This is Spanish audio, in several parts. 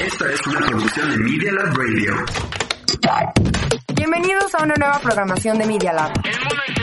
Esta es una producción de Media Lab Radio. Bienvenidos a una nueva programación de Media Lab.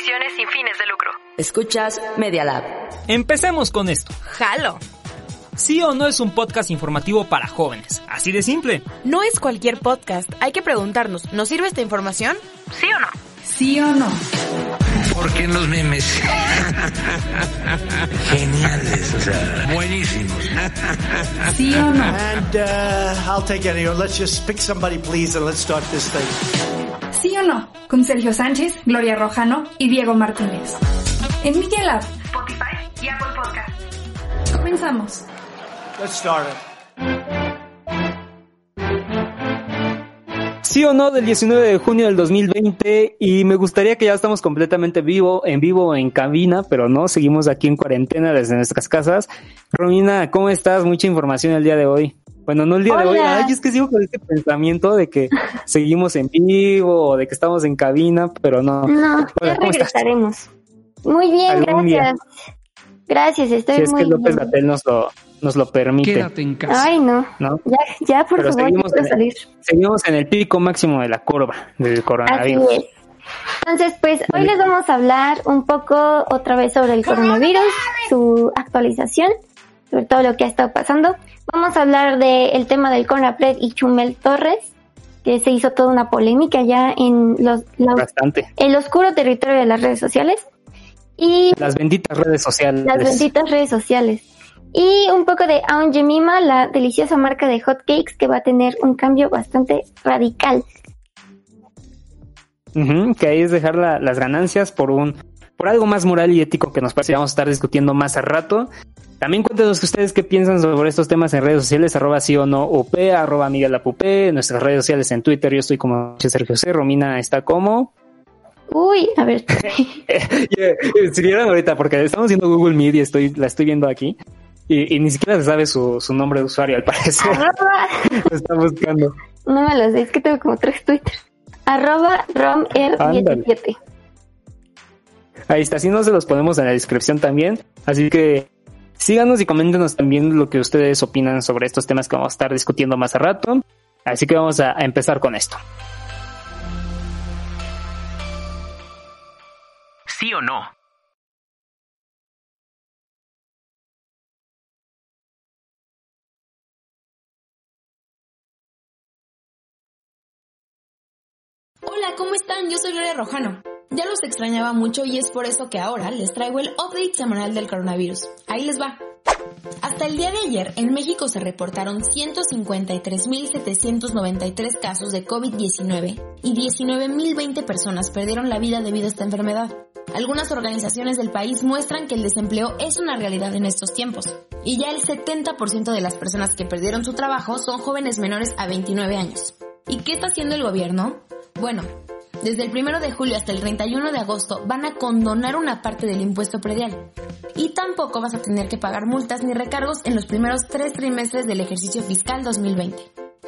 Transmisiones sin fines de lucro. Escuchas Media Lab. Empecemos con esto. Jalo. Sí o no es un podcast informativo para jóvenes. Así de simple. No es cualquier podcast. Hay que preguntarnos, ¿nos sirve esta información? ¿Sí o no? ¿Sí o no? ¿Por qué los memes? Geniales, o sea, buenísimos. ¿Sí o no? And uh, I'll take any. Let's just pick somebody, please, and let's start this thing. ¿Sí o no? Con Sergio Sánchez, Gloria Rojano y Diego Martínez. En Media Lab. Spotify y Apple Podcast. Comenzamos. Let's start it. Sí o no del 19 de junio del 2020 y me gustaría que ya estamos completamente vivo, en vivo en cabina, pero no, seguimos aquí en cuarentena desde nuestras casas. Romina, ¿cómo estás? Mucha información el día de hoy. Bueno, no el día de hoy, ay, es que sigo con este pensamiento de que seguimos en vivo o de que estamos en cabina, pero no. No, Hola, ya regresaremos. Muy bien, día. gracias. Gracias, estoy Si es muy que López bien. Gatel nos lo, nos lo permite, en casa. Ay, no. ¿no? Ya, ya por Pero favor, seguimos en- salir. Seguimos en el pico máximo de la curva del Así coronavirus. es. Entonces, pues hoy les vamos a hablar un poco otra vez sobre el coronavirus, su actualización, sobre todo lo que ha estado pasando. Vamos a hablar del tema del CONAPRED y Chumel Torres, que se hizo toda una polémica ya en los, Bastante. el oscuro territorio de las redes sociales. Y Las benditas redes sociales. las benditas redes sociales. Y un poco de Aunt Jemima, la deliciosa marca de hotcakes que va a tener un cambio bastante radical. Que ahí es dejar la- las ganancias por un por algo más moral y ético que nos parece que vamos a estar discutiendo más a rato. También cuéntenos ustedes qué piensan sobre estos temas en redes sociales, arroba sí o no UP, arroba Miguel Apupé, en nuestras redes sociales en Twitter, yo estoy como Sergio C, Romina está como... Uy, a ver. si vieron ahorita, porque estamos haciendo Google Meet y estoy, la estoy viendo aquí, y, y ni siquiera se sabe su, su nombre de usuario al parecer, arroba, lo está buscando. no me lo sé, es que tengo como tres twitters. Arroba RomR17. Ahí está, si no se los ponemos en la descripción también. Así que síganos y coméntenos también lo que ustedes opinan sobre estos temas que vamos a estar discutiendo más a rato. Así que vamos a, empezar con esto. ¿Sí o no? Hola, ¿cómo están? Yo soy Gloria Rojano. Ya los extrañaba mucho y es por eso que ahora les traigo el update semanal del coronavirus. Ahí les va. Hasta el día de ayer, en México se reportaron 153.793 casos de COVID-19 y 19.020 personas perdieron la vida debido a esta enfermedad. Algunas organizaciones del país muestran que el desempleo es una realidad en estos tiempos, y ya el 70% de las personas que perdieron su trabajo son jóvenes menores a 29 años. ¿Y qué está haciendo el gobierno? Bueno, desde el 1 de julio hasta el 31 de agosto van a condonar una parte del impuesto predial. Y tampoco vas a tener que pagar multas ni recargos en los primeros tres trimestres del ejercicio fiscal 2020.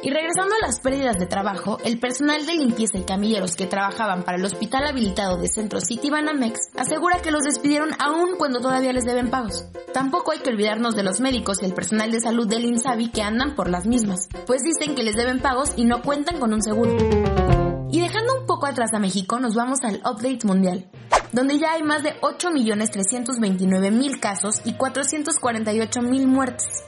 Y regresando a las pérdidas de trabajo, el personal de limpieza y camilleros que trabajaban para el hospital habilitado de Centro City Banamex asegura que los despidieron aún cuando todavía les deben pagos. Tampoco hay que olvidarnos de los médicos y el personal de salud del INSABI que andan por las mismas, pues dicen que les deben pagos y no cuentan con un seguro. Un poco atrás a México, nos vamos al update mundial, donde ya hay más de 8.329.000 casos y 448.000 muertes.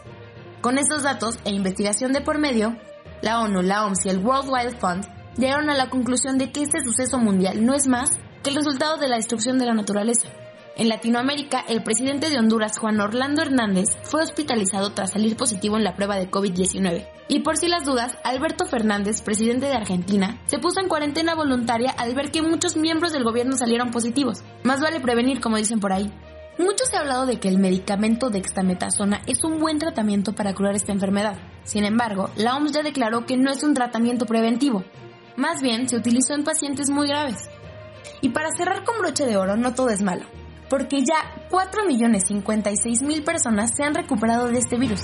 Con estos datos e investigación de por medio, la ONU, la OMS y el World Wide Fund llegaron a la conclusión de que este suceso mundial no es más que el resultado de la destrucción de la naturaleza. En Latinoamérica, el presidente de Honduras, Juan Orlando Hernández, fue hospitalizado tras salir positivo en la prueba de COVID-19. Y por si las dudas, Alberto Fernández, presidente de Argentina, se puso en cuarentena voluntaria al ver que muchos miembros del gobierno salieron positivos. Más vale prevenir, como dicen por ahí. Mucho se ha hablado de que el medicamento dexametasona es un buen tratamiento para curar esta enfermedad. Sin embargo, la OMS ya declaró que no es un tratamiento preventivo. Más bien, se utilizó en pacientes muy graves. Y para cerrar con broche de oro, no todo es malo, porque ya 4.056.000 personas se han recuperado de este virus.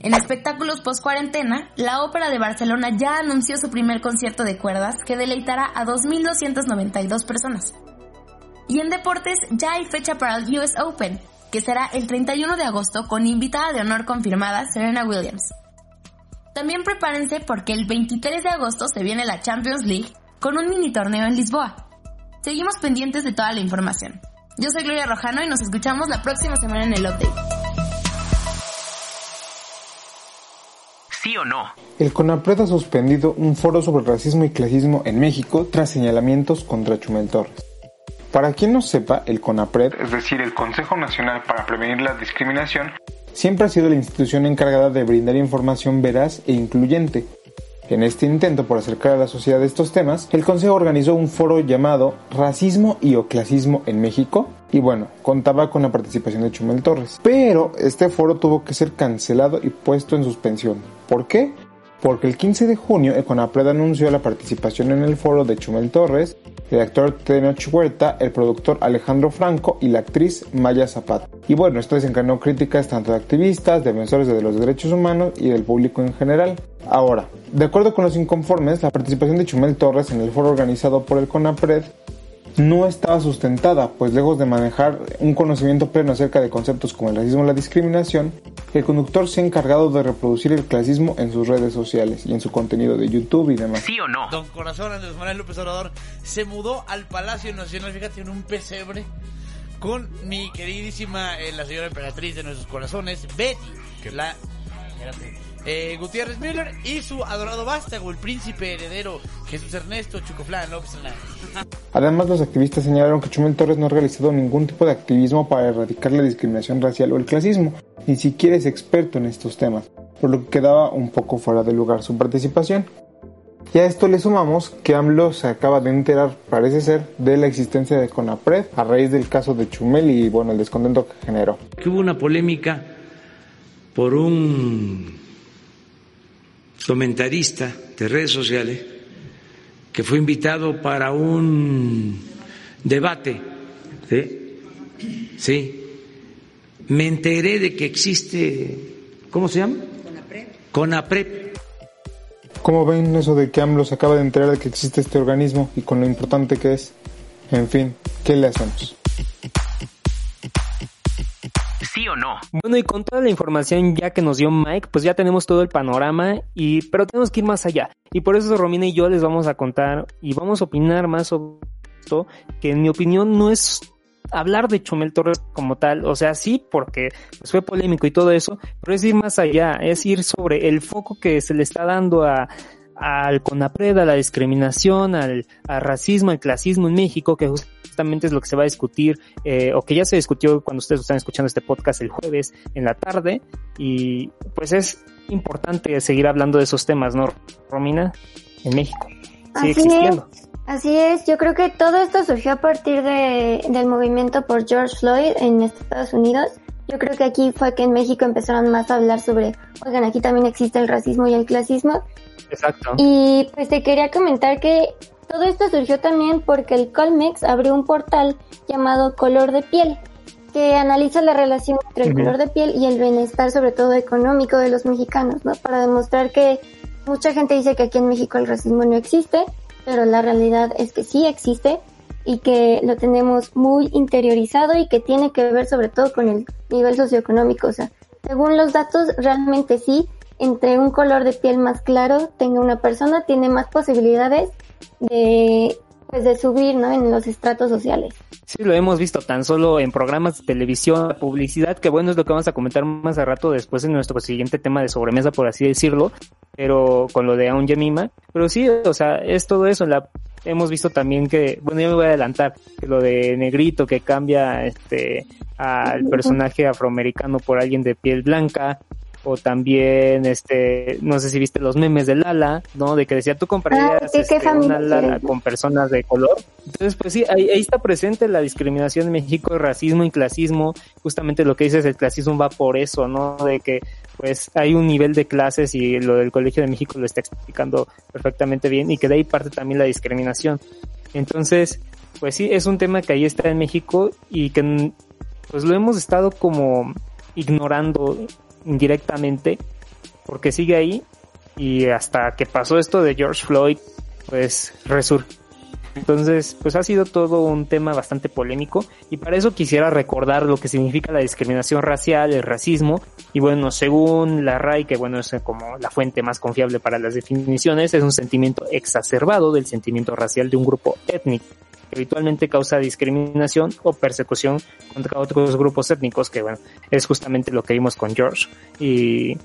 En espectáculos post-cuarentena, la Ópera de Barcelona ya anunció su primer concierto de cuerdas que deleitará a 2.292 personas. Y en deportes ya hay fecha para el US Open, que será el 31 de agosto con invitada de honor confirmada Serena Williams. También prepárense porque el 23 de agosto se viene la Champions League con un mini torneo en Lisboa. Seguimos pendientes de toda la información. Yo soy Gloria Rojano y nos escuchamos la próxima semana en el update. ¿Sí o no? El CONAPRED ha suspendido un foro sobre racismo y clasismo en México tras señalamientos contra Chumel Torres. Para quien no sepa, el CONAPRED, es decir, el Consejo Nacional para Prevenir la Discriminación, siempre ha sido la institución encargada de brindar información veraz e incluyente. En este intento por acercar a la sociedad estos temas, el Consejo organizó un foro llamado Racismo y o Clasismo en México, y bueno, contaba con la participación de Chumel Torres. Pero este foro tuvo que ser cancelado y puesto en suspensión. ¿Por qué? Porque el 15 de junio el CONAPRED anunció la participación en el foro de Chumel Torres, el actor Tenoch Huerta, el productor Alejandro Franco y la actriz Maya Zapata. Y bueno, esto desencadenó críticas tanto de activistas, defensores de los derechos humanos y del público en general. Ahora, de acuerdo con los inconformes, la participación de Chumel Torres en el foro organizado por el CONAPRED no estaba sustentada, pues lejos de manejar un conocimiento pleno acerca de conceptos como el racismo y la discriminación, el conductor se ha encargado de reproducir el clasismo en sus redes sociales y en su contenido de YouTube y demás. ¿Sí o no? Don Corazón Andrés Manuel López Obrador se mudó al Palacio Nacional, fíjate, en un pesebre con mi queridísima, eh, la señora emperatriz de nuestros corazones, Betty, la... Espérate, eh, Gutiérrez Miller y su adorado vástago, el príncipe heredero Jesús Ernesto Chucoflán López Además, los activistas señalaron que Chumel Torres no ha realizado ningún tipo de activismo para erradicar la discriminación racial o el clasismo, ni siquiera es experto en estos temas, por lo que quedaba un poco fuera de lugar su participación. Y a esto le sumamos que AMLO se acaba de enterar, parece ser, de la existencia de CONAPRED a raíz del caso de Chumel y bueno, el descontento que generó. Que hubo una polémica por un comentarista de redes sociales que fue invitado para un debate. ¿sí? sí. Me enteré de que existe, ¿cómo se llama? Conapred. Conapred. ¿Cómo ven eso de que AMLO se acaba de enterar de que existe este organismo y con lo importante que es? En fin, ¿qué le hacemos? ¿Sí o no? Bueno, y con toda la información ya que nos dio Mike, pues ya tenemos todo el panorama, y pero tenemos que ir más allá. Y por eso Romina y yo les vamos a contar y vamos a opinar más sobre esto, que en mi opinión no es hablar de Chumel Torres como tal, o sea, sí, porque pues, fue polémico y todo eso, pero es ir más allá, es ir sobre el foco que se le está dando a, al CONAPRED, a la discriminación, al, racismo, al clasismo en México, que justamente es lo que se va a discutir, eh, o que ya se discutió cuando ustedes están escuchando este podcast el jueves en la tarde, y pues es importante seguir hablando de esos temas, ¿no, Romina? En México. Sigue Así existiendo. Es. Así es, yo creo que todo esto surgió a partir de, del movimiento por George Floyd en Estados Unidos. Yo creo que aquí fue que en México empezaron más a hablar sobre, oigan, aquí también existe el racismo y el clasismo. Exacto. Y pues te quería comentar que todo esto surgió también porque el Colmex abrió un portal llamado Color de Piel, que analiza la relación entre el color de piel y el bienestar, sobre todo económico, de los mexicanos, ¿no? Para demostrar que mucha gente dice que aquí en México el racismo no existe, pero la realidad es que sí existe y que lo tenemos muy interiorizado y que tiene que ver sobre todo con el nivel socioeconómico. O sea, según los datos, realmente sí, entre un color de piel más claro tenga una persona, tiene más posibilidades de, pues de subir, ¿no? En los estratos sociales. Sí, lo hemos visto tan solo en programas de televisión, publicidad, que bueno, es lo que vamos a comentar más a rato después en nuestro siguiente tema de sobremesa, por así decirlo, pero con lo de Aun Yemima. Pero sí, o sea, es todo eso. La, hemos visto también que, bueno, yo me voy a adelantar, que lo de Negrito que cambia este al personaje afroamericano por alguien de piel blanca, o también este no sé si viste los memes de Lala no de que decía tú comprarías Ah, este, una Lala con personas de color entonces pues sí ahí, ahí está presente la discriminación en México el racismo y clasismo. Justamente lo que dices el clasismo va por eso no de que pues hay un nivel de clases y lo del Colegio de México lo está explicando perfectamente bien y que de ahí parte también la discriminación. Entonces, pues sí, es un tema que ahí está en México y que pues lo hemos estado como ignorando indirectamente porque sigue ahí y hasta que pasó esto de George Floyd, pues resurgió entonces, pues ha sido todo un tema bastante polémico y para eso quisiera recordar lo que significa la discriminación racial, el racismo y bueno, según la RAI, que bueno, es como la fuente más confiable para las definiciones, es un sentimiento exacerbado del sentimiento racial de un grupo étnico habitualmente causa discriminación o persecución contra otros grupos étnicos, que bueno, es justamente lo que vimos con George y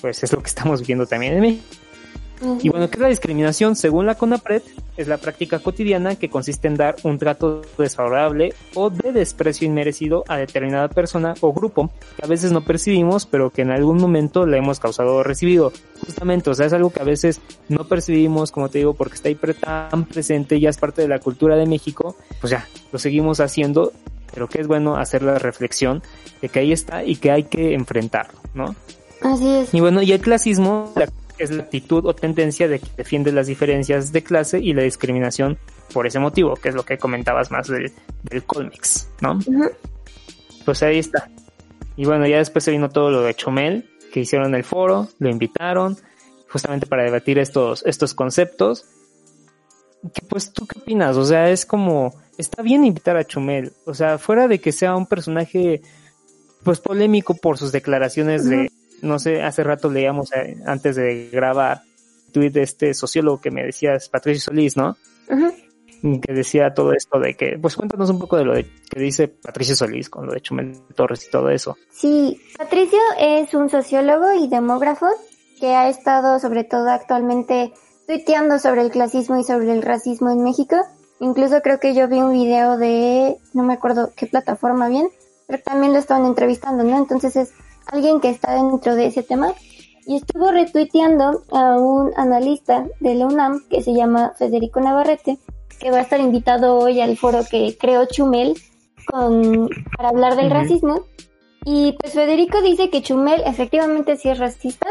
pues es lo que estamos viendo también en México. Y bueno, ¿qué es la discriminación? Según la CONAPRED, es la práctica cotidiana que consiste en dar un trato desfavorable o de desprecio inmerecido a determinada persona o grupo que a veces no percibimos, pero que en algún momento le hemos causado o recibido. Justamente, o sea, es algo que a veces no percibimos, como te digo, porque está ahí tan presente, ya es parte de la cultura de México, pues ya, lo seguimos haciendo, pero que es bueno hacer la reflexión de que ahí está y que hay que enfrentarlo, ¿no? Así es. Y bueno, y el clasismo, es la actitud o tendencia de que defiende las diferencias de clase y la discriminación por ese motivo, que es lo que comentabas más del, del Colmex, ¿no? Pues ahí está. Y bueno, ya después se vino todo lo de Chomel, que hicieron el foro, lo invitaron, justamente para debatir estos, estos conceptos. Que pues tú qué opinas? O sea, es como, está bien invitar a Chumel, o sea, fuera de que sea un personaje pues polémico por sus declaraciones de no sé, hace rato leíamos eh, antes de grabar tweet de este sociólogo que me decías, Patricio Solís, ¿no? Que decía todo esto de que, pues cuéntanos un poco de lo que dice Patricio Solís con lo de Chumel Torres y todo eso. Sí, Patricio es un sociólogo y demógrafo que ha estado sobre todo actualmente tuiteando sobre el clasismo y sobre el racismo en México. Incluso creo que yo vi un video de, no me acuerdo qué plataforma bien, pero también lo estaban entrevistando, ¿no? Entonces es alguien que está dentro de ese tema y estuvo retuiteando a un analista de la UNAM que se llama Federico Navarrete, que va a estar invitado hoy al foro que creó Chumel con, para hablar del racismo. Y pues Federico dice que Chumel efectivamente sí es racista,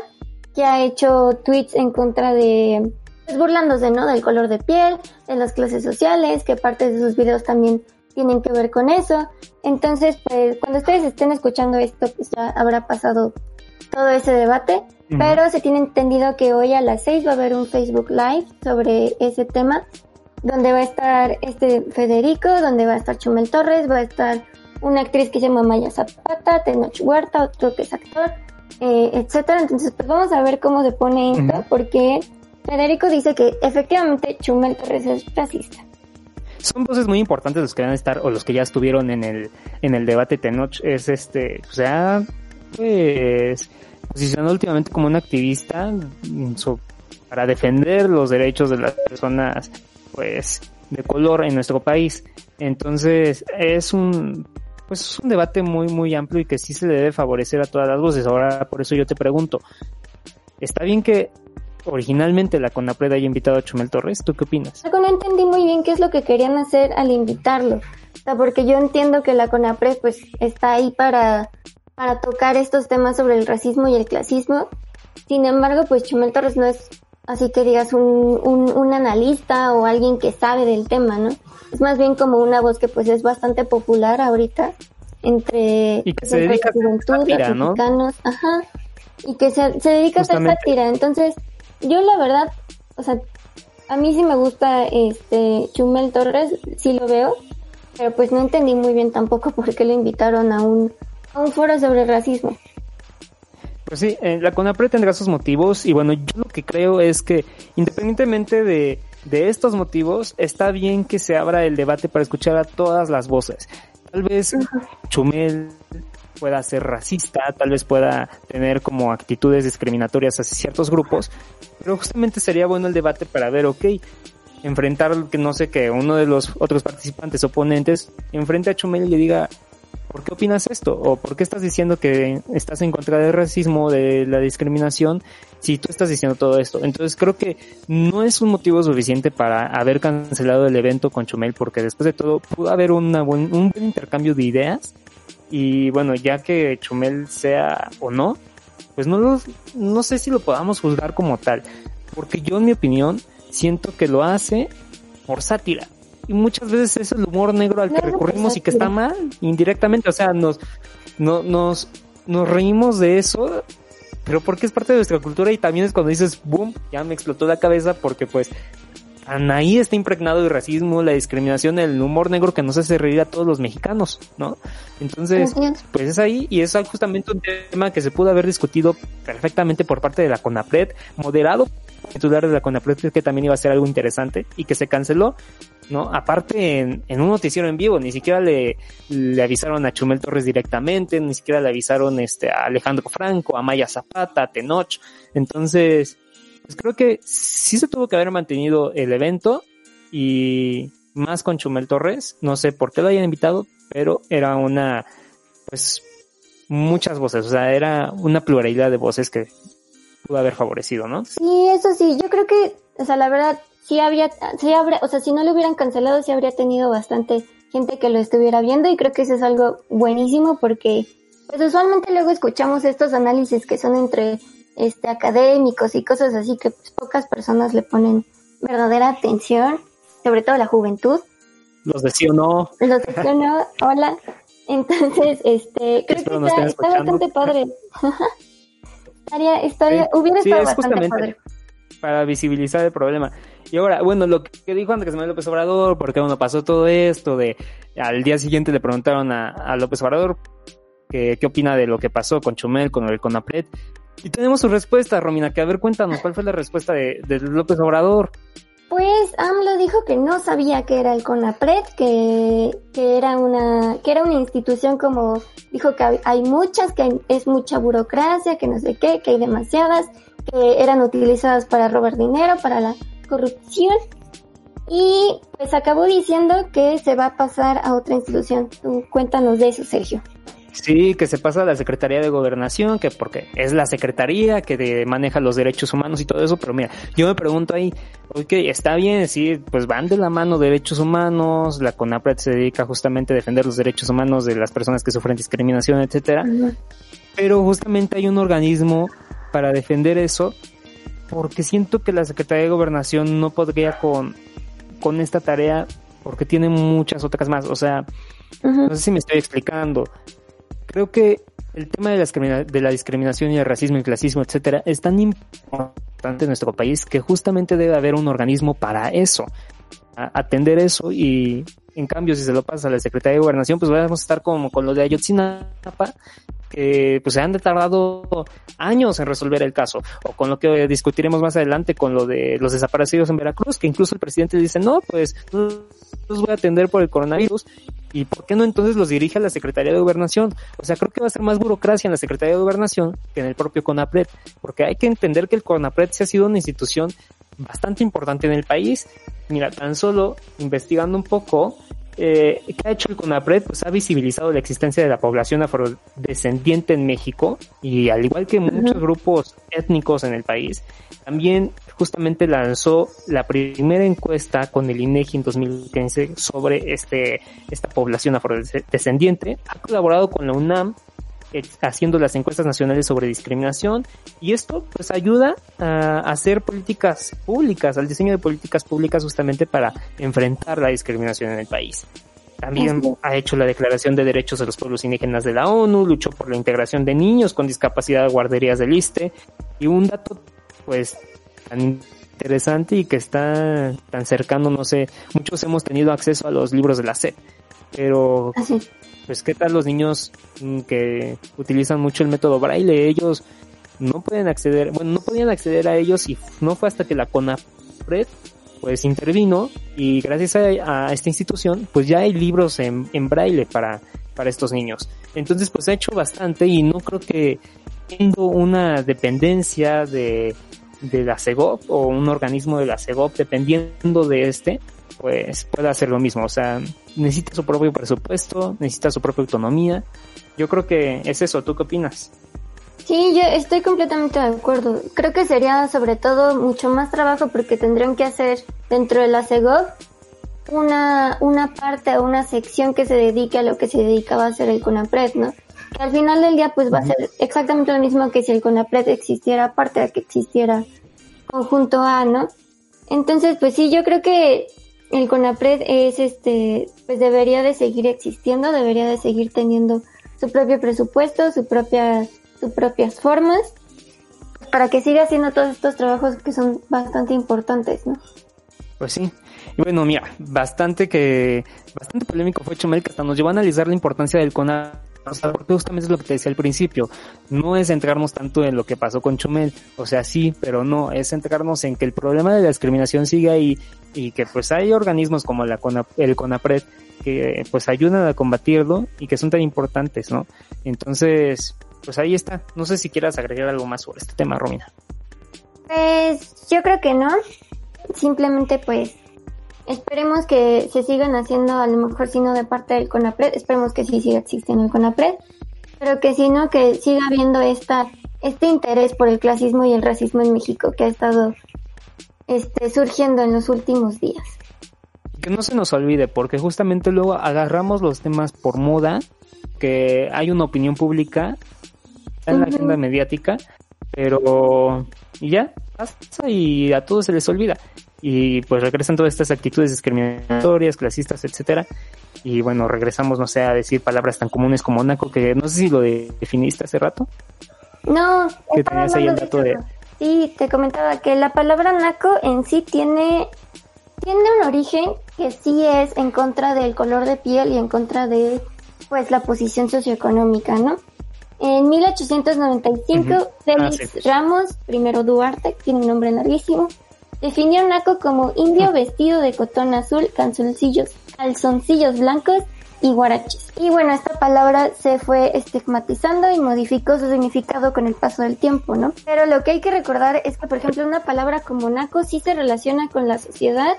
que ha hecho tweets en contra de, pues burlándose, ¿no? Del color de piel, de las clases sociales, que parte de sus videos también tienen que ver con eso. Entonces, pues cuando ustedes estén escuchando esto, pues ya habrá pasado todo ese debate, pero se tiene entendido que hoy a las 6 va a haber un Facebook Live sobre ese tema, donde va a estar este Federico, donde va a estar Chumel Torres, va a estar una actriz que se llama Maya Zapata, Tenoch Huerta, otro que es actor, eh, etcétera. Entonces, pues vamos a ver cómo se pone esto, porque Federico dice que efectivamente Chumel Torres es racista son voces muy importantes los que van a estar o los que ya estuvieron en el en el debate Tenoch. Es este o sea pues posicionó últimamente como un activista para defender los derechos de las personas pues de color en nuestro país. Entonces es un pues es un debate muy muy amplio y que sí se le debe favorecer a todas las voces. Ahora por eso yo te pregunto está bien que originalmente la CONAPRED haya invitado a Chumel Torres. ¿Tú qué opinas? No entendí muy bien qué es lo que querían hacer al invitarlo. O sea, porque yo entiendo que la CONAPRED pues está ahí para, para tocar estos temas sobre el racismo y el clasismo. Sin embargo, pues Chumel Torres no es así que digas un, un, analista o alguien que sabe del tema, ¿no? Es más bien como una voz que pues es bastante popular ahorita entre, y que se dedica la juventud, los mexicanos, ajá, y que se, se dedica a hacer sátira. Entonces, yo la verdad, o sea, a mí sí me gusta este Chumel Torres, sí lo veo, pero pues no entendí muy bien tampoco por qué le invitaron a un, a un foro sobre racismo. Pues sí, eh, la CONAPRE tendrá sus motivos y bueno, yo lo que creo es que independientemente de, de estos motivos, está bien que se abra el debate para escuchar a todas las voces. Tal vez Chumel pueda ser racista, tal vez pueda tener como actitudes discriminatorias hacia ciertos grupos, pero justamente sería bueno el debate para ver, ok, enfrentar que no sé que uno de los otros participantes oponentes enfrente a Chumel y le diga ¿por qué opinas esto? ¿O por qué estás diciendo que estás en contra del racismo, de la discriminación, si tú estás diciendo todo esto? Entonces creo que no es un motivo suficiente para haber cancelado el evento con Chumel, porque después de todo pudo haber una buen, un buen intercambio de ideas y bueno, ya que Chumel sea o no, pues no los, no sé si lo podamos juzgar como tal, porque yo en mi opinión siento que lo hace por sátira. Y muchas veces es el humor negro al que recurrimos y que está mal, indirectamente, o sea, nos, no, nos, nos reímos de eso, pero porque es parte de nuestra cultura y también es cuando dices, boom, ya me explotó la cabeza porque pues ahí está impregnado el racismo, la discriminación, el humor negro que nos hace reír a todos los mexicanos, ¿no? Entonces, pues es ahí y es justamente un tema que se pudo haber discutido perfectamente por parte de la CONAPRED, moderado titular de la CONAPRED que también iba a ser algo interesante y que se canceló, ¿no? Aparte en, en un noticiero en vivo, ni siquiera le, le avisaron a Chumel Torres directamente, ni siquiera le avisaron este a Alejandro Franco, a Maya Zapata, a Tenoch. Entonces, pues creo que sí se tuvo que haber mantenido el evento y más con Chumel Torres. No sé por qué lo hayan invitado, pero era una, pues, muchas voces. O sea, era una pluralidad de voces que pudo haber favorecido, ¿no? Sí, eso sí. Yo creo que, o sea, la verdad, sí habría, sí habría, o sea, si no lo hubieran cancelado, sí habría tenido bastante gente que lo estuviera viendo y creo que eso es algo buenísimo porque, pues usualmente luego escuchamos estos análisis que son entre este, académicos y cosas así que pues, pocas personas le ponen verdadera atención, sobre todo la juventud. Los de sí o no. Los de sí o no, hola. Entonces, este, creo que está, está, bastante padre. estaría, estaría, hubiera estado bastante padre. Para visibilizar el problema. Y ahora, bueno, lo que dijo Andrés Manuel López Obrador, porque bueno, pasó todo esto de, al día siguiente le preguntaron a, a López Obrador qué, qué opina de lo que pasó con Chumel, con el Conapred, y tenemos su respuesta, Romina, que a ver, cuéntanos, ¿cuál fue la respuesta de, López Obrador? Pues AMLO dijo que no sabía que era el CONAPRED, que, que, era una, que era una institución como, dijo que hay muchas, que es mucha burocracia, que no sé qué, que hay demasiadas, que eran utilizadas para robar dinero, para la corrupción. Y pues acabó diciendo que se va a pasar a otra institución. Tú cuéntanos de eso, Sergio. Sí, que se pasa a la Secretaría de Gobernación, que porque es la Secretaría que maneja los derechos humanos y todo eso, pero mira, yo me pregunto ahí, ok, está bien, sí, pues van de la mano derechos humanos, la CONAPRED se dedica justamente a defender los derechos humanos de las personas que sufren discriminación, etcétera, pero justamente hay un organismo para defender eso, porque siento que la Secretaría de Gobernación no podría con, con esta tarea porque tiene muchas otras más, o sea, no sé si me estoy explicando creo que el tema de la, de la discriminación y el racismo y el clasismo, etcétera, es tan importante en nuestro país que justamente debe haber un organismo para eso, atender eso y en cambio si se lo pasa a la Secretaría de Gobernación, pues vamos a estar como con lo de Ayotzinapa, que pues se han tardado años en resolver el caso, o con lo que discutiremos más adelante con lo de los desaparecidos en Veracruz, que incluso el presidente dice, no, pues los voy a atender por el coronavirus. ¿Y por qué no entonces los dirige a la Secretaría de Gobernación? O sea, creo que va a ser más burocracia en la Secretaría de Gobernación que en el propio CONAPRED, porque hay que entender que el CONAPRED se ha sido una institución bastante importante en el país. Mira, tan solo investigando un poco, eh, ¿qué ha hecho el CONAPRED? Pues ha visibilizado la existencia de la población afrodescendiente en México y al igual que muchos grupos étnicos en el país, también justamente lanzó la primera encuesta con el INEGI en 2015 sobre este, esta población afrodescendiente. Ha colaborado con la UNAM haciendo las encuestas nacionales sobre discriminación y esto pues ayuda a hacer políticas públicas, al diseño de políticas públicas justamente para enfrentar la discriminación en el país. También ha hecho la Declaración de Derechos de los Pueblos Indígenas de la ONU, luchó por la integración de niños con discapacidad de guarderías del ISTE y un dato pues tan interesante y que está tan cercano, no sé, muchos hemos tenido acceso a los libros de la SED, pero pues qué tal los niños mm, que utilizan mucho el método braille, ellos no pueden acceder, bueno, no podían acceder a ellos y no fue hasta que la CONAPRED pues intervino y gracias a, esta institución pues ya hay libros en, en braille para, para estos niños. Entonces pues ha hecho bastante y no creo que tengo una dependencia de de la CEGOP o un organismo de la CEGOP, dependiendo de este, pues pueda hacer lo mismo. O sea, necesita su propio presupuesto, necesita su propia autonomía. Yo creo que es eso. ¿Tú qué opinas? Sí, yo estoy completamente de acuerdo. Creo que sería sobre todo mucho más trabajo porque tendrían que hacer dentro de la CEGOP una, una parte o una sección que se dedique a lo que se dedicaba a hacer el CONAPRED, ¿no? que al final del día pues va a ser exactamente lo mismo que si el CONAPRED existiera aparte de que existiera conjunto A, ¿no? Entonces, pues sí, yo creo que el CONAPRED es este, pues debería de seguir existiendo, debería de seguir teniendo su propio presupuesto, su propia, sus propias formas, para que siga haciendo todos estos trabajos que son bastante importantes, ¿no? Pues sí. Y bueno, mira, bastante que, bastante polémico fue Chumel que hasta nos llevó a analizar la importancia del CONAPRED o porque justamente es lo que te decía al principio, no es centrarnos tanto en lo que pasó con Chumel, o sea, sí, pero no, es centrarnos en que el problema de la discriminación sigue ahí y que pues hay organismos como el CONAPRED que pues ayudan a combatirlo y que son tan importantes, ¿no? Entonces, pues ahí está. No sé si quieras agregar algo más sobre este tema, Romina. Pues yo creo que no. Simplemente pues Esperemos que se sigan haciendo, a lo mejor si no de parte del CONAPRED, esperemos que sí siga existiendo el CONAPRED, pero que si no, que siga habiendo esta, este interés por el clasismo y el racismo en México que ha estado este, surgiendo en los últimos días. Que no se nos olvide, porque justamente luego agarramos los temas por moda, que hay una opinión pública en la agenda mediática, pero y ya pasa y a todos se les olvida y pues regresan todas estas actitudes discriminatorias, clasistas, etcétera. Y bueno, regresamos, no sé, a decir palabras tan comunes como naco, que no sé si lo definiste hace rato. No, que tenías ahí el dato de... Sí, te comentaba que la palabra naco en sí tiene, tiene un origen que sí es en contra del color de piel y en contra de pues la posición socioeconómica, ¿no? En 1895, Félix Ramos, primero Duarte, tiene un nombre larguísimo, Definió naco como indio vestido de cotón azul, calzoncillos, calzoncillos blancos y guaraches. Y bueno, esta palabra se fue estigmatizando y modificó su significado con el paso del tiempo, ¿no? Pero lo que hay que recordar es que, por ejemplo, una palabra como naco sí se relaciona con la sociedad,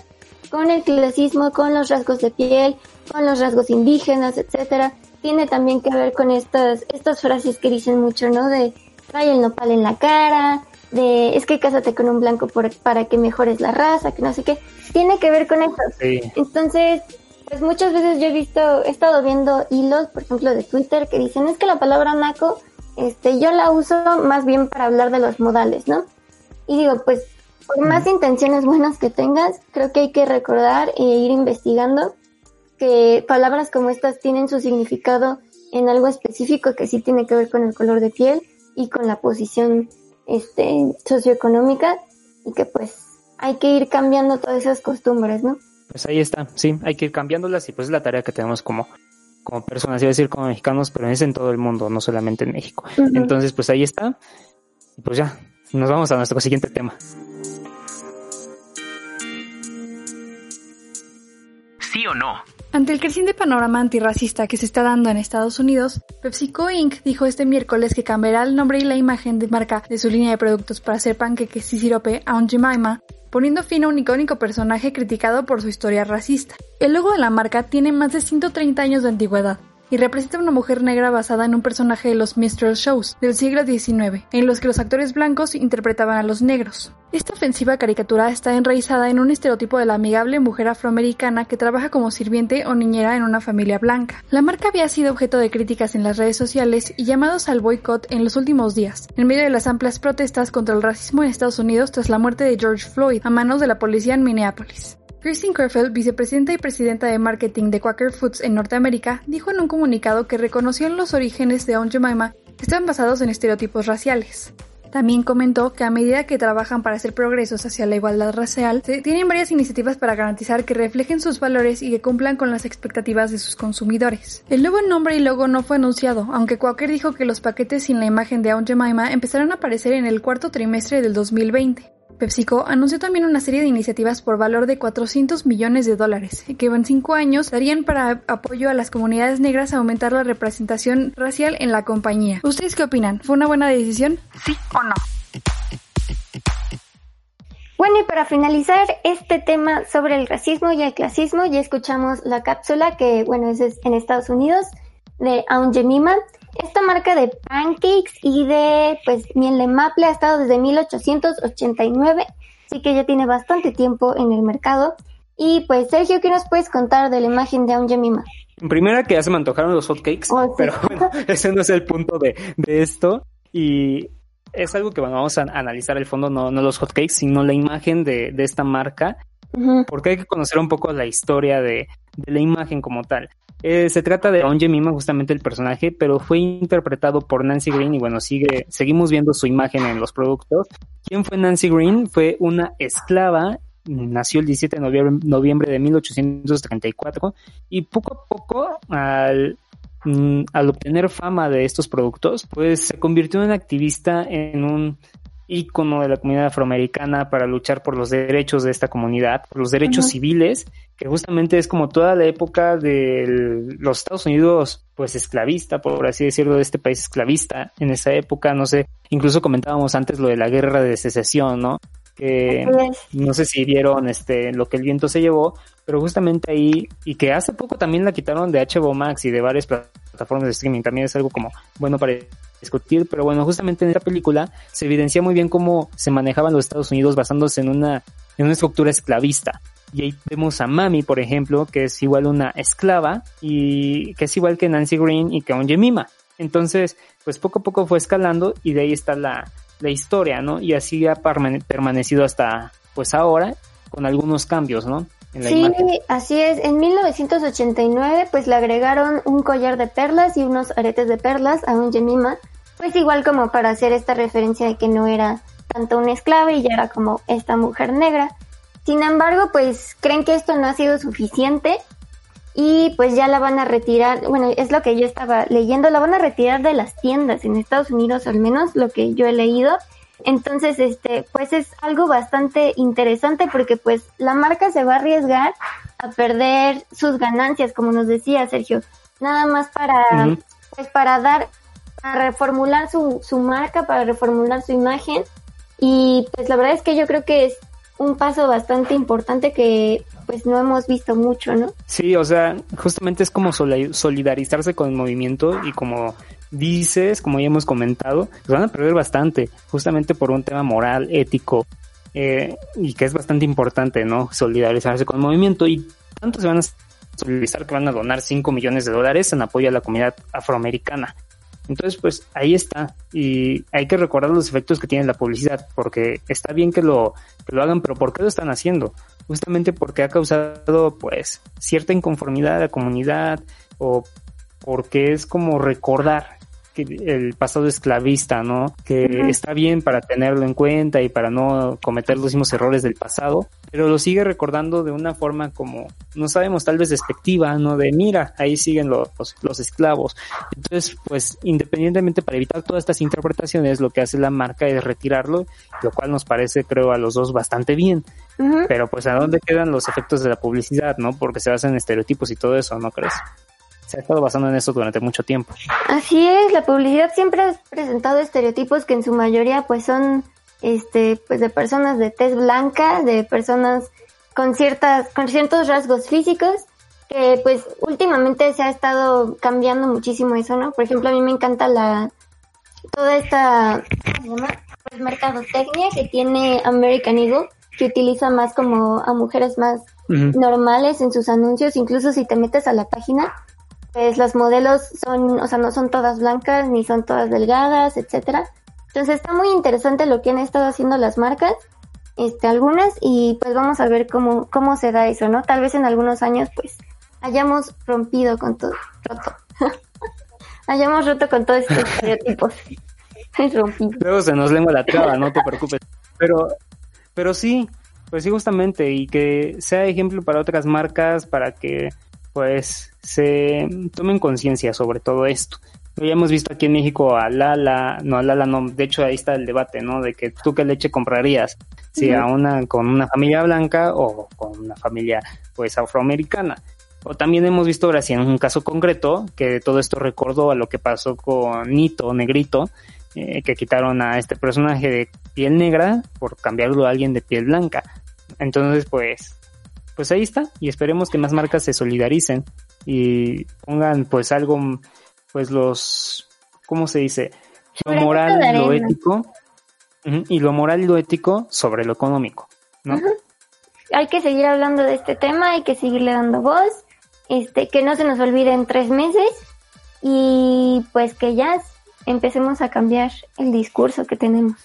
con el clasismo, con los rasgos de piel, con los rasgos indígenas, etcétera. Tiene también que ver con estas, estas frases que dicen mucho, ¿no? De trae el nopal en la cara, de es que cásate con un blanco para que mejores la raza, que no sé qué, tiene que ver con eso. Entonces, pues muchas veces yo he visto, he estado viendo hilos, por ejemplo, de Twitter que dicen, es que la palabra naco, este, yo la uso más bien para hablar de los modales, ¿no? Y digo, pues, por más intenciones buenas que tengas, creo que hay que recordar e ir investigando que palabras como estas tienen su significado en algo específico que sí tiene que ver con el color de piel y con la posición este, socioeconómica y que pues hay que ir cambiando todas esas costumbres, ¿no? Pues ahí está, sí, hay que ir cambiándolas y pues es la tarea que tenemos como, como personas, iba a decir como mexicanos, pero es en todo el mundo, no solamente en México. Entonces, pues ahí está. Y pues ya, nos vamos a nuestro siguiente tema. ¿Sí o no? Ante el creciente panorama antirracista que se está dando en Estados Unidos, PepsiCo Inc. dijo este miércoles que cambiará el nombre y la imagen de marca de su línea de productos para hacer panqueques y sirope a un Jemima, poniendo fin a un icónico personaje criticado por su historia racista. El logo de la marca tiene más de 130 años de antigüedad, y representa a una mujer negra basada en un personaje de los minstrel shows del siglo XIX, en los que los actores blancos interpretaban a los negros. Esta ofensiva caricatura está enraizada en un estereotipo de la amigable mujer afroamericana que trabaja como sirviente o niñera en una familia blanca. La marca había sido objeto de críticas en las redes sociales y llamados al boicot en los últimos días, en medio de las amplias protestas contra el racismo en Estados Unidos tras la muerte de George Floyd a manos de la policía en Minneapolis. Christine Kerfeld, vicepresidenta y presidenta de marketing de Quaker Foods en Norteamérica, dijo en un comunicado que reconocían los orígenes de Aunt Jemima estaban basados en estereotipos raciales. También comentó que a medida que trabajan para hacer progresos hacia la igualdad racial, tienen varias iniciativas para garantizar que reflejen sus valores y que cumplan con las expectativas de sus consumidores. El nuevo nombre y logo no fue anunciado, aunque Quaker dijo que los paquetes sin la imagen de Aunt Jemima empezarán a aparecer en el cuarto trimestre del 2020. PepsiCo anunció también una serie de iniciativas por valor de 400 millones de dólares, que en cinco años darían para apoyo a las comunidades negras a aumentar la representación racial en la compañía. ¿Ustedes qué opinan? ¿Fue una buena decisión? ¿Sí o no? Bueno, y para finalizar este tema sobre el racismo y el clasismo, ya escuchamos la cápsula que, bueno, es en Estados Unidos, de Aunt Jemima. Esta marca de pancakes y de pues miel de maple ha estado desde 1889, así que ya tiene bastante tiempo en el mercado. Y pues Sergio, ¿qué nos puedes contar de la imagen de Aunt Jemima? En primera que ya se me antojaron los hotcakes, Oh, sí. pero bueno, ese no es el punto de, de esto. Y es algo que bueno, vamos a analizar el fondo, no, no los hotcakes, sino la imagen de, de esta marca, porque hay que conocer un poco la historia de, de la imagen como tal. Eh, se trata de On Jemima, justamente el personaje, pero fue interpretado por Nancy Green y bueno, sigue, seguimos viendo su imagen en los productos. ¿Quién fue Nancy Green? Fue una esclava, nació el 17 de noviembre, noviembre de 1834 y poco a poco al, mm, al obtener fama de estos productos, pues se convirtió en activista en un ícono de la comunidad afroamericana para luchar por los derechos de esta comunidad, por los derechos civiles, que justamente es como toda la época de los Estados Unidos, pues esclavista, por así decirlo, de este país esclavista en esa época, no sé, incluso comentábamos antes lo de la guerra de secesión, ¿no? Que no sé si vieron este lo que el viento se llevó, pero justamente ahí, y que hace poco también la quitaron de HBO Max y de varias plataformas de streaming, también es algo como bueno para discutir, pero bueno, justamente en esta película se evidencia muy bien cómo se manejaban los Estados Unidos basándose en una, en una estructura esclavista. Y ahí vemos a Mami, por ejemplo, que es igual una esclava y que es igual que Nancy Green y que un Jemima. Entonces, pues poco a poco fue escalando y de ahí está la, la historia, ¿no? Y así ha permane- permanecido hasta pues ahora con algunos cambios, ¿no? En la Sí, imagen. así es. En 1989, pues le agregaron un collar de perlas y unos aretes de perlas a un Jemima, pues igual como para hacer esta referencia de que no era tanto una esclava y ya era como esta mujer negra. Sin embargo, pues creen que esto no ha sido suficiente y pues ya la van a retirar, bueno, es lo que yo estaba leyendo, la van a retirar de las tiendas en Estados Unidos, al menos lo que yo he leído. Entonces, este, pues es algo bastante interesante porque pues la marca se va a arriesgar a perder sus ganancias, como nos decía Sergio, nada más para, pues para dar, para reformular su, su marca, para reformular su imagen. Y pues la verdad es que yo creo que es un paso bastante importante que pues no hemos visto mucho, ¿no? Sí, o sea, justamente es como soli- solidarizarse con el movimiento y como dices, como ya hemos comentado, van a perder bastante, justamente por un tema moral, ético, eh, y que es bastante importante, ¿no? Solidarizarse con el movimiento y tanto se van a solidarizar que van a donar 5 millones de dólares en apoyo a la comunidad afroamericana. Entonces, pues ahí está. Y hay que recordar los efectos que tiene la publicidad, porque está bien que lo, que lo hagan, pero ¿por qué lo están haciendo? Justamente porque ha causado, pues, cierta inconformidad a la comunidad o porque es como recordar el pasado esclavista, ¿no? Que está bien para tenerlo en cuenta y para no cometer los mismos errores del pasado, pero lo sigue recordando de una forma como, no sabemos, tal vez despectiva, ¿no? De mira, ahí siguen los, los esclavos. Entonces, pues, independientemente para evitar todas estas interpretaciones, lo que hace la marca es retirarlo, lo cual nos parece, creo, a los dos bastante bien. Pero pues, ¿a dónde quedan los efectos de la publicidad, no? Porque se basa en estereotipos y todo eso, ¿no crees? Se ha estado basando en eso durante mucho tiempo. Así es, la publicidad siempre ha presentado estereotipos que en su mayoría pues son este pues de personas de tez blanca, de personas con ciertas con ciertos rasgos físicos que pues últimamente se ha estado cambiando muchísimo eso, ¿no? Por ejemplo, a mí me encanta la toda esta ¿cómo se llama? Pues mercadotecnia que tiene American Eagle, que utiliza más como a mujeres más normales en sus anuncios, incluso si te metes a la página, pues las modelos son, o sea, no son todas blancas ni son todas delgadas, etcétera. Entonces está muy interesante lo que han estado haciendo las marcas, este, algunas, y pues vamos a ver cómo, cómo se da eso, ¿no? Tal vez en algunos años, pues, hayamos rompido con todo, roto. hayamos roto con todos estos estereotipos. Luego se nos lengua la traba, no te preocupes. Pero, pero sí, pues sí, justamente, y que sea ejemplo para otras marcas, para que pues se tomen conciencia sobre todo esto. Ya hemos visto aquí en México a Lala, no a Lala, no, de hecho ahí está el debate, ¿no? De que tú qué leche comprarías, si a una con una familia blanca o con una familia pues afroamericana. O también hemos visto ahora sí en un caso concreto que todo esto recordó a lo que pasó con Nito, Negrito, eh, que quitaron a este personaje de piel negra por cambiarlo a alguien de piel blanca. Entonces, pues, pues ahí está. Y esperemos que más marcas se solidaricen y pongan pues algo, pues los, ¿cómo se dice? Lo moral, lo ético. Y lo moral y lo ético sobre lo económico, ¿no? Hay que seguir hablando de este tema, hay que seguirle dando voz este, que no se nos olvide en tres meses y pues que ya empecemos a cambiar el discurso que tenemos.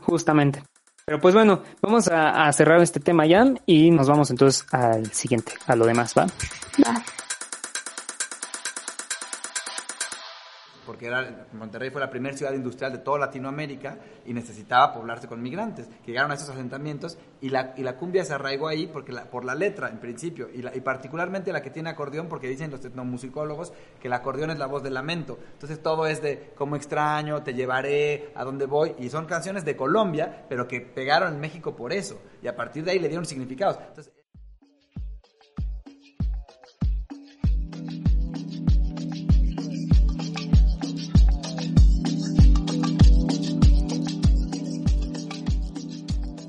justamente. Pero pues bueno, vamos a, cerrar este tema ya y nos vamos entonces al siguiente, a lo demás, ¿va? Va. Monterrey fue la primera ciudad industrial de toda Latinoamérica y necesitaba poblarse con migrantes, que llegaron a esos asentamientos y la, y la cumbia se arraigó ahí porque la, por la letra, en principio, y, y particularmente la que tiene acordeón, porque dicen los etnomusicólogos que el acordeón es la voz del lamento. Entonces todo es de cómo extraño, te llevaré, a dónde voy, y son canciones de Colombia, pero que pegaron en México por eso, y a partir de ahí le dieron significados. Entonces,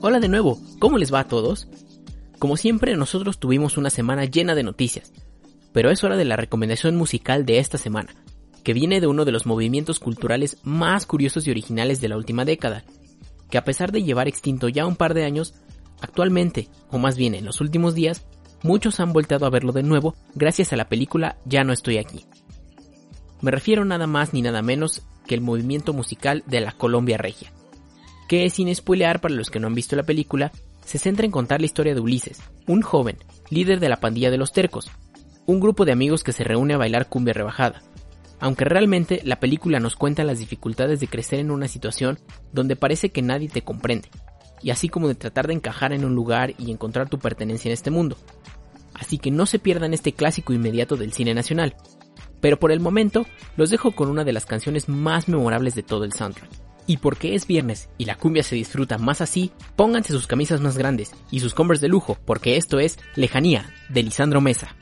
Hola de nuevo, ¿cómo les va a todos? Como siempre, nosotros tuvimos una semana llena de noticias, pero es hora de la recomendación musical de esta semana, que viene de uno de los movimientos culturales más curiosos y originales de la última década, que a pesar de llevar extinto ya un par de años, actualmente, o más bien en los últimos días, muchos han volteado a verlo de nuevo gracias a la película Ya no estoy aquí. Me refiero nada más ni nada menos que el movimiento musical de la Colombia Regia que sin spoilear para los que no han visto la película, se centra en contar la historia de Ulises, un joven, líder de la pandilla de los tercos, un grupo de amigos que se reúne a bailar cumbia rebajada. Aunque realmente la película nos cuenta las dificultades de crecer en una situación donde parece que nadie te comprende, y así como de tratar de encajar en un lugar y encontrar tu pertenencia en este mundo. Así que no se pierdan este clásico inmediato del cine nacional. Pero por el momento, los dejo con una de las canciones más memorables de todo el soundtrack. Y porque es viernes y la cumbia se disfruta más así, pónganse sus camisas más grandes y sus Converse de lujo, porque esto es Lejanía de Lisandro Mesa.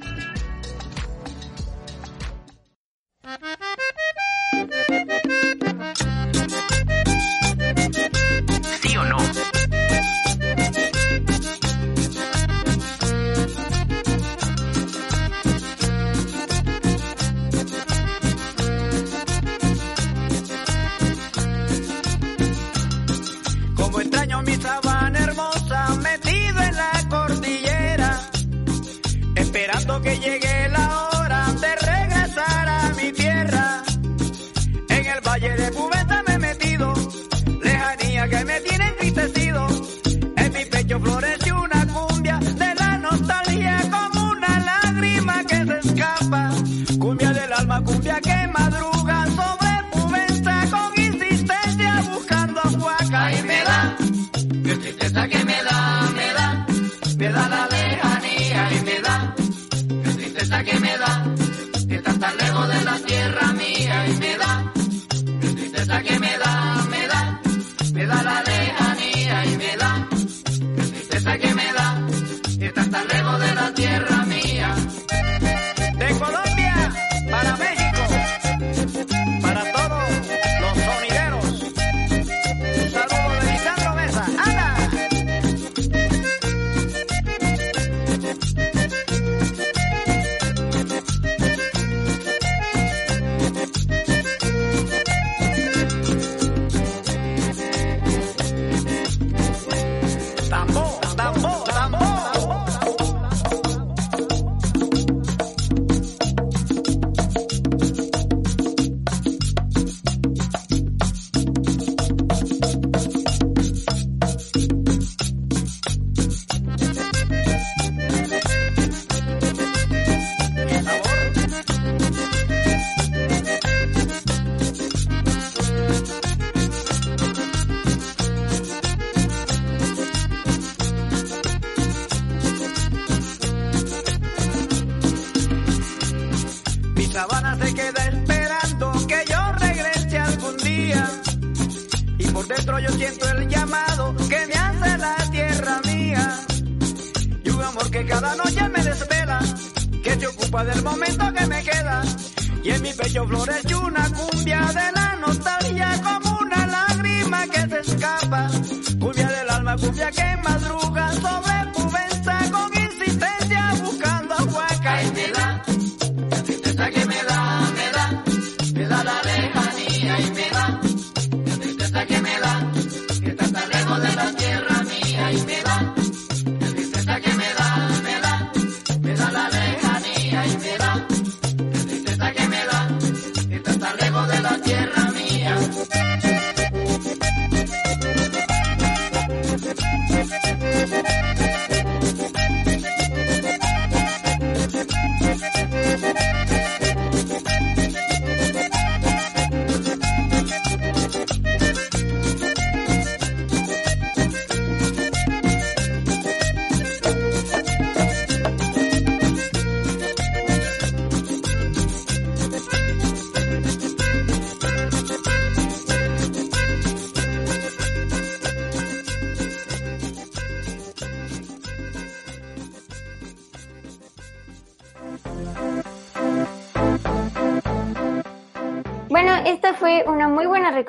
Cumbia del alma, cumbia que madruga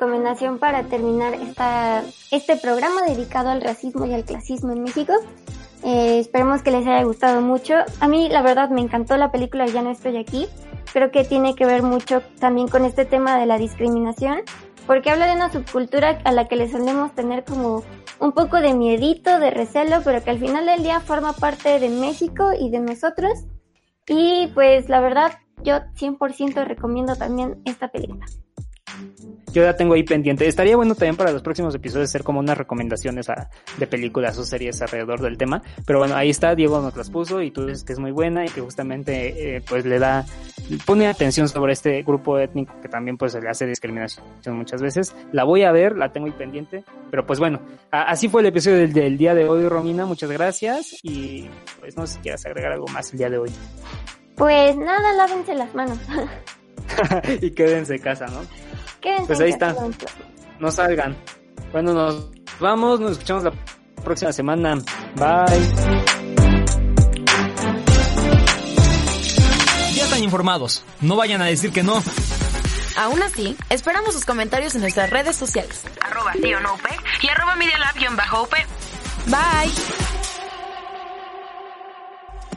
recomendación para terminar esta, este programa dedicado al racismo y al clasismo en México. Eh, esperemos que les haya gustado mucho. A mí, la verdad, me encantó la película Ya no estoy aquí. Creo que tiene que ver mucho también con este tema de la discriminación, porque habla de una subcultura a la que le solemos tener como un poco de miedito, de recelo, pero que al final del día forma parte de México y de nosotros. Y pues la verdad, yo 100% recomiendo también esta película. Yo ya tengo ahí pendiente. Estaría bueno también para los próximos episodios hacer como unas recomendaciones de películas o series alrededor del tema. Pero bueno, ahí está, Diego nos las puso y tú dices que es muy buena y que justamente eh, pues le da, pone atención sobre este grupo étnico que también pues se le hace discriminación muchas veces. La voy a ver, la tengo ahí pendiente. Pero pues bueno, así fue el episodio del, del día de hoy, Romina. Muchas gracias y pues no sé si quieras agregar algo más el día de hoy. Pues nada, lávense las manos. y quédense en casa, ¿no? Quédense pues ahí está. No salgan. Bueno, nos vamos, nos escuchamos la próxima semana. Bye. Ya están informados. No vayan a decir que no. Aún así, esperamos sus comentarios en nuestras redes sociales. Arroba tío no y arroba Media Lab Bye.